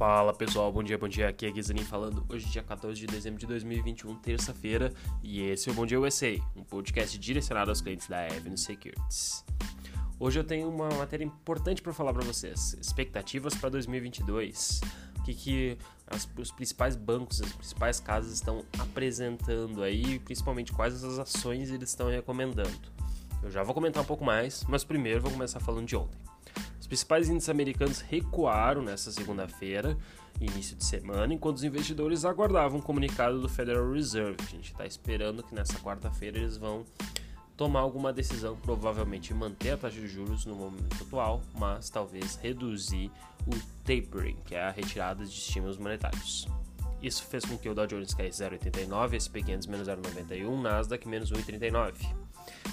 Fala pessoal, bom dia, bom dia. Aqui é Guizanin falando. Hoje, dia 14 de dezembro de 2021, terça-feira, e esse é o Bom Dia USA, um podcast direcionado aos clientes da Avenue Securities. Hoje eu tenho uma matéria importante para falar para vocês: expectativas para 2022. O que, que as, os principais bancos, as principais casas estão apresentando aí, principalmente quais as ações eles estão recomendando. Eu já vou comentar um pouco mais, mas primeiro vou começar falando de ontem principais índices americanos recuaram nesta segunda-feira, início de semana, enquanto os investidores aguardavam um comunicado do Federal Reserve. A gente está esperando que nessa quarta-feira eles vão tomar alguma decisão, provavelmente manter a taxa de juros no momento atual, mas talvez reduzir o tapering, que é a retirada de estímulos monetários. Isso fez com que o Dow Jones caísse 0,89, S&P 500 menos 0,91, Nasdaq menos 1,39.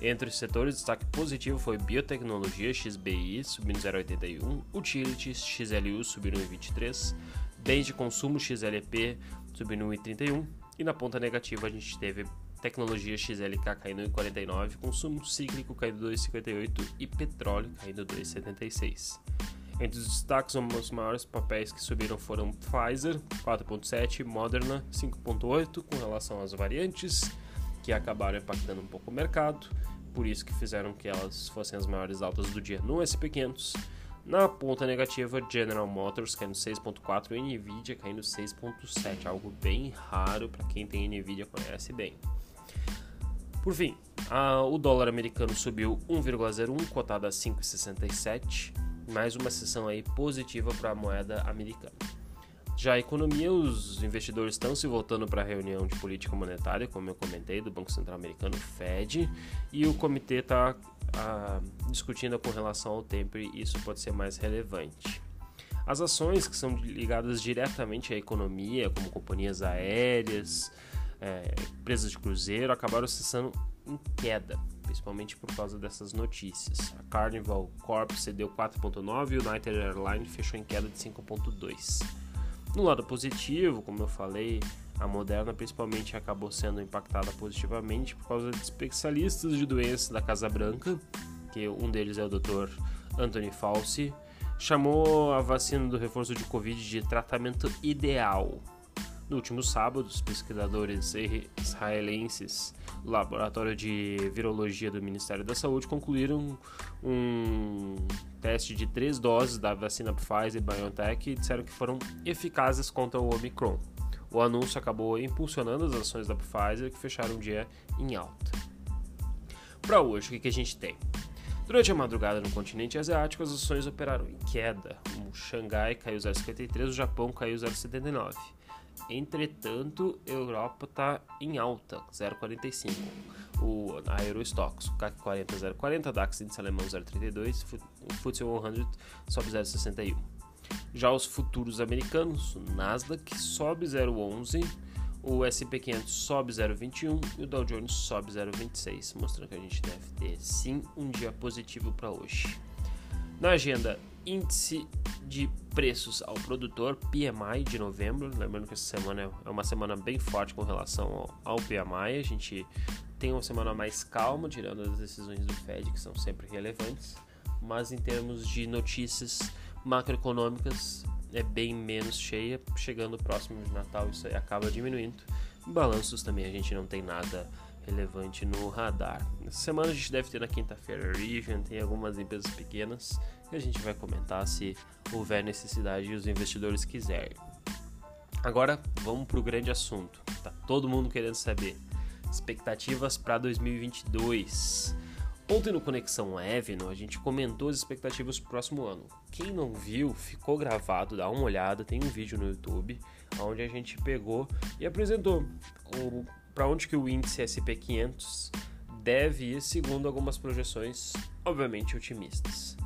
Entre os setores, destaque positivo foi biotecnologia XBI subindo 0,81, utilities XLU subindo 1,23, bens de consumo XLP subindo 1,31 e na ponta negativa a gente teve tecnologia XLK caindo 1,49, consumo cíclico caindo 2,58 e petróleo caindo 2,76. Entre os destaques, os maiores papéis que subiram foram Pfizer 4,7, Moderna 5,8 com relação às variantes que acabaram impactando um pouco o mercado, por isso que fizeram que elas fossem as maiores altas do dia no SP500. Na ponta negativa, General Motors caindo 6.4 e Nvidia caindo 6.7, algo bem raro para quem tem Nvidia conhece bem. Por fim, a, o dólar americano subiu 1,01, cotado a 5,67, mais uma sessão aí positiva para a moeda americana. Já a economia, os investidores estão se voltando para a reunião de política monetária, como eu comentei, do Banco Central Americano, Fed, e o comitê está ah, discutindo com relação ao tempo e isso pode ser mais relevante. As ações que são ligadas diretamente à economia, como companhias aéreas, é, empresas de cruzeiro, acabaram cessando em queda, principalmente por causa dessas notícias. A Carnival Corp cedeu 4,9 e o United Airlines fechou em queda de 5,2. No lado positivo, como eu falei, a Moderna principalmente acabou sendo impactada positivamente por causa de especialistas de doenças da Casa Branca, que um deles é o Dr. Anthony Fauci, chamou a vacina do reforço de Covid de tratamento ideal. No último sábado, os pesquisadores israelenses do Laboratório de Virologia do Ministério da Saúde concluíram um teste de três doses da vacina Pfizer e BioNTech e disseram que foram eficazes contra o Omicron. O anúncio acabou impulsionando as ações da Pfizer, que fecharam o dia em alta. Para hoje, o que a gente tem? Durante a madrugada no continente asiático, as ações operaram em queda. O Xangai caiu 0,53, o Japão caiu 0,79. Entretanto, Europa está em alta, 0,45. O a Eurostox, CAC 40 0,40, DAX índice alemão 0,32, o FTSE 100 sobe 0,61. Já os futuros americanos, o Nasdaq sobe 0,11, o S&P 500 sobe 0,21 e o Dow Jones sobe 0,26, mostrando que a gente deve ter sim um dia positivo para hoje. Na agenda, índice de preços ao produtor, PMI de novembro. Lembrando que essa semana é uma semana bem forte com relação ao, PMI. A gente tem uma semana mais calma, tirando as decisões do Fed, que são sempre relevantes. Mas em termos de notícias macroeconômicas, é bem menos cheia. Chegando próximo de Natal, isso aí acaba diminuindo. Balanços também a gente não tem nada relevante no radar. Essa semana a gente deve ter na quinta-feira Region, tem algumas empresas pequenas que a gente vai comentar se houver necessidade e os investidores quiserem. Agora vamos para o grande assunto. Tá todo mundo querendo saber expectativas para 2022. Ontem no Conexão Evno a gente comentou as expectativas para o próximo ano. Quem não viu, ficou gravado, dá uma olhada, tem um vídeo no YouTube onde a gente pegou e apresentou para onde que o índice SP500 deve ir segundo algumas projeções, obviamente otimistas.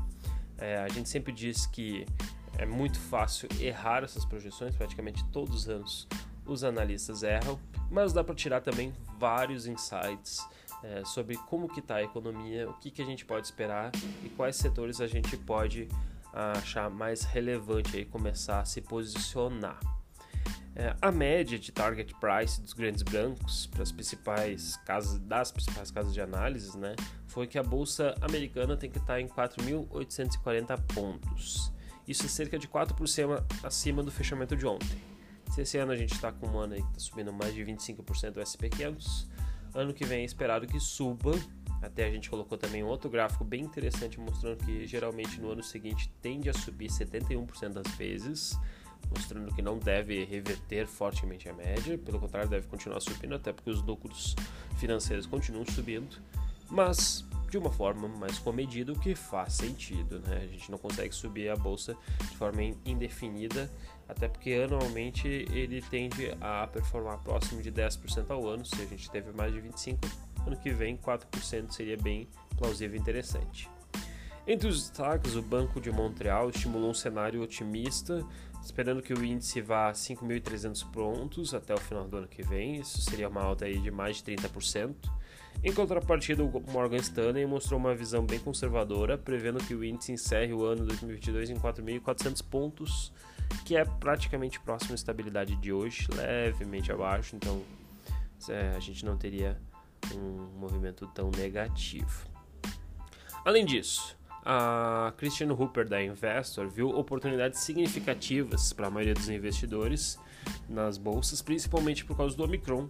É, a gente sempre diz que é muito fácil errar essas projeções, praticamente todos os anos os analistas erram, mas dá para tirar também vários insights é, sobre como que está a economia, o que, que a gente pode esperar e quais setores a gente pode achar mais relevante aí começar a se posicionar. É, a média de target price dos grandes brancos para as principais casas das principais casas de análise, né, foi que a bolsa americana tem que estar em 4.840 pontos. Isso é cerca de 4% acima do fechamento de ontem. Se esse ano a gente está com um ano aí que está subindo mais de 25% do SP500, ano que vem é esperado que suba. Até a gente colocou também um outro gráfico bem interessante mostrando que geralmente no ano seguinte tende a subir 71% das vezes mostrando que não deve reverter fortemente a média, pelo contrário, deve continuar subindo, até porque os lucros financeiros continuam subindo, mas de uma forma mais comedida, o que faz sentido, né? A gente não consegue subir a bolsa de forma indefinida, até porque anualmente ele tende a performar próximo de 10% ao ano, se a gente teve mais de 25%, ano que vem 4% seria bem plausível e interessante. Entre os destaques, o Banco de Montreal estimulou um cenário otimista, esperando que o índice vá a 5.300 pontos até o final do ano que vem. Isso seria uma alta aí de mais de 30%. Em contrapartida, o Morgan Stanley mostrou uma visão bem conservadora, prevendo que o índice encerre o ano 2022 em 4.400 pontos, que é praticamente próximo à estabilidade de hoje, levemente abaixo, então é, a gente não teria um movimento tão negativo. Além disso, a Christian Hooper da Investor viu oportunidades significativas para a maioria dos investidores nas bolsas, principalmente por causa do Omicron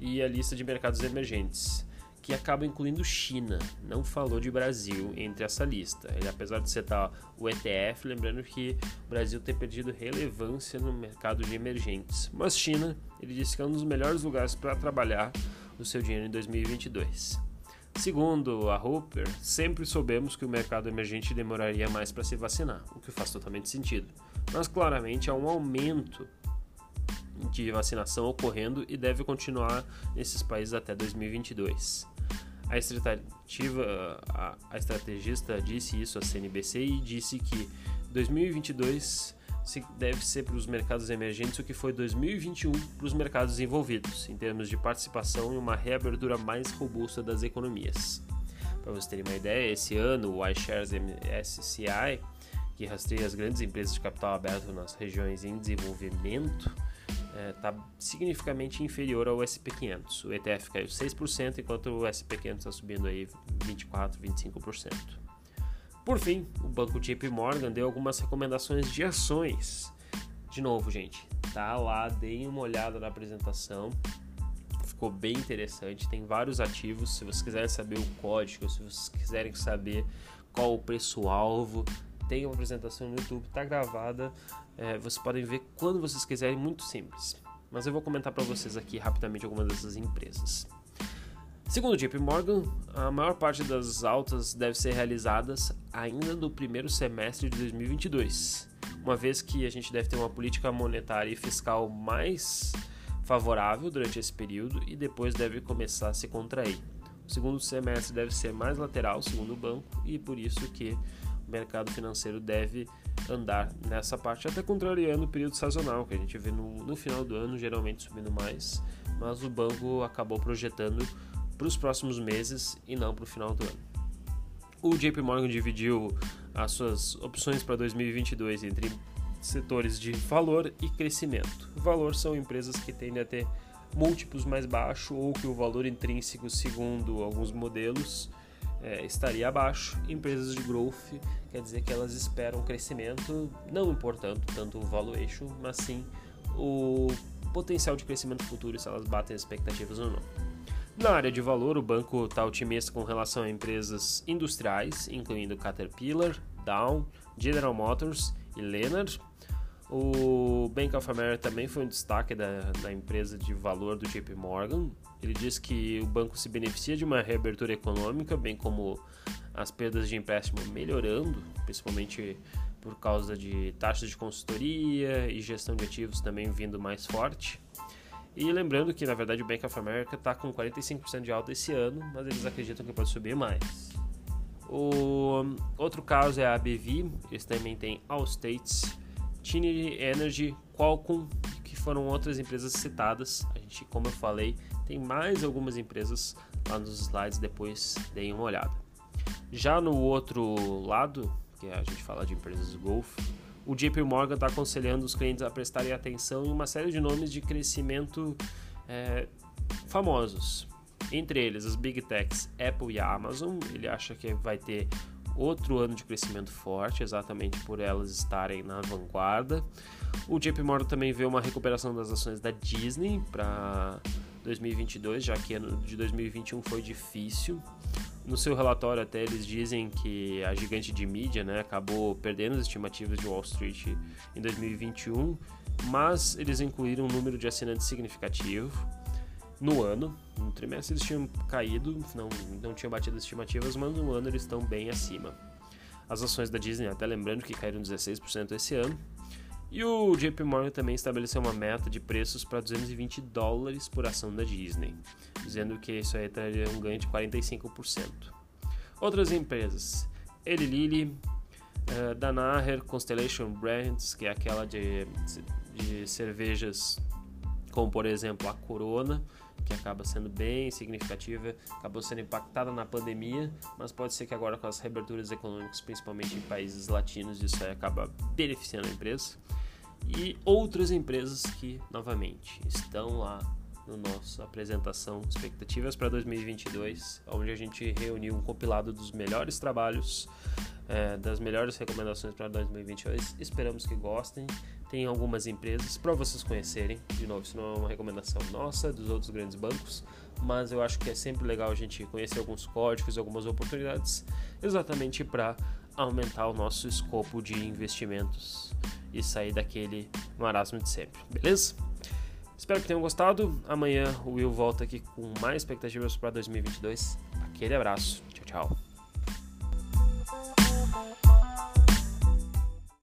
e a lista de mercados emergentes, que acaba incluindo China. Não falou de Brasil entre essa lista. Ele, apesar de citar o ETF, lembrando que o Brasil tem perdido relevância no mercado de emergentes. Mas China, ele disse que é um dos melhores lugares para trabalhar o seu dinheiro em 2022. Segundo a Hooper, sempre soubemos que o mercado emergente demoraria mais para se vacinar, o que faz totalmente sentido. Mas claramente há um aumento de vacinação ocorrendo e deve continuar nesses países até 2022. A, a, a estrategista disse isso à CNBC e disse que 2022 deve ser para os mercados emergentes o que foi 2021 para os mercados envolvidos, em termos de participação e uma reabertura mais robusta das economias. Para vocês terem uma ideia, esse ano o iShares MSCI, que rastreia as grandes empresas de capital aberto nas regiões em desenvolvimento, está é, significativamente inferior ao SP500. O ETF caiu 6%, enquanto o SP500 está subindo aí 24, 25%. Por fim, o banco JP Morgan deu algumas recomendações de ações. De novo, gente, tá lá, deem uma olhada na apresentação. Ficou bem interessante, tem vários ativos. Se vocês quiserem saber o código, se vocês quiserem saber qual o preço-alvo, tem uma apresentação no YouTube, tá gravada. É, vocês podem ver quando vocês quiserem, muito simples. Mas eu vou comentar para vocês aqui rapidamente algumas dessas empresas. Segundo JP Morgan, a maior parte das altas deve ser realizadas ainda no primeiro semestre de 2022, uma vez que a gente deve ter uma política monetária e fiscal mais favorável durante esse período e depois deve começar a se contrair. O segundo semestre deve ser mais lateral, segundo o banco, e por isso que o mercado financeiro deve andar nessa parte, até contrariando o período sazonal, que a gente vê no, no final do ano geralmente subindo mais, mas o banco acabou projetando para os próximos meses e não para o final do ano. O JP Morgan dividiu as suas opções para 2022 entre setores de valor e crescimento. Valor são empresas que tendem a ter múltiplos mais baixo ou que o valor intrínseco, segundo alguns modelos, é, estaria abaixo. Empresas de growth quer dizer que elas esperam crescimento, não importando tanto o valuation, mas sim o potencial de crescimento futuro se elas batem as expectativas ou não. Na área de valor, o banco está otimista com relação a empresas industriais, incluindo Caterpillar, Dow, General Motors e Leonard. O Bank of America também foi um destaque da, da empresa de valor do JP Morgan. Ele diz que o banco se beneficia de uma reabertura econômica, bem como as perdas de empréstimo melhorando, principalmente por causa de taxas de consultoria e gestão de ativos também vindo mais forte. E lembrando que, na verdade, o Bank of America está com 45% de alta esse ano, mas eles acreditam que pode subir mais. O outro caso é a ABV, eles também têm Allstate, Trinity Energy, Qualcomm, que foram outras empresas citadas. A gente, como eu falei, tem mais algumas empresas lá nos slides, depois deem uma olhada. Já no outro lado, que a gente fala de empresas Golf, o JP Morgan está aconselhando os clientes a prestarem atenção em uma série de nomes de crescimento é, famosos. Entre eles, as Big Techs Apple e Amazon. Ele acha que vai ter outro ano de crescimento forte, exatamente por elas estarem na vanguarda. O JP Morgan também vê uma recuperação das ações da Disney para 2022, já que ano de 2021 foi difícil. No seu relatório até eles dizem que a gigante de mídia né, acabou perdendo as estimativas de Wall Street em 2021, mas eles incluíram um número de assinantes significativo no ano. No trimestre eles tinham caído, não, não tinham batido as estimativas, mas no ano eles estão bem acima. As ações da Disney, até lembrando que caíram 16% esse ano, e o JP Morgan também estabeleceu uma meta de preços para 220 dólares por ação da Disney, dizendo que isso aí traria um ganho de 45%. Outras empresas, Eli Lilly, uh, Danaher, Constellation Brands, que é aquela de, de cervejas como por exemplo a Corona, que acaba sendo bem significativa, acabou sendo impactada na pandemia, mas pode ser que agora com as reaberturas econômicas, principalmente em países latinos, isso aí acaba beneficiando a empresa e outras empresas que, novamente, estão lá no nosso apresentação expectativas para 2022, onde a gente reuniu um compilado dos melhores trabalhos, é, das melhores recomendações para 2022. Esperamos que gostem. Tem algumas empresas para vocês conhecerem. De novo, isso não é uma recomendação nossa, dos outros grandes bancos, mas eu acho que é sempre legal a gente conhecer alguns códigos, algumas oportunidades, exatamente para aumentar o nosso escopo de investimentos e sair daquele marasmo de sempre, beleza? Espero que tenham gostado. Amanhã o Will volta aqui com mais expectativas para 2022. Aquele abraço. Tchau, tchau.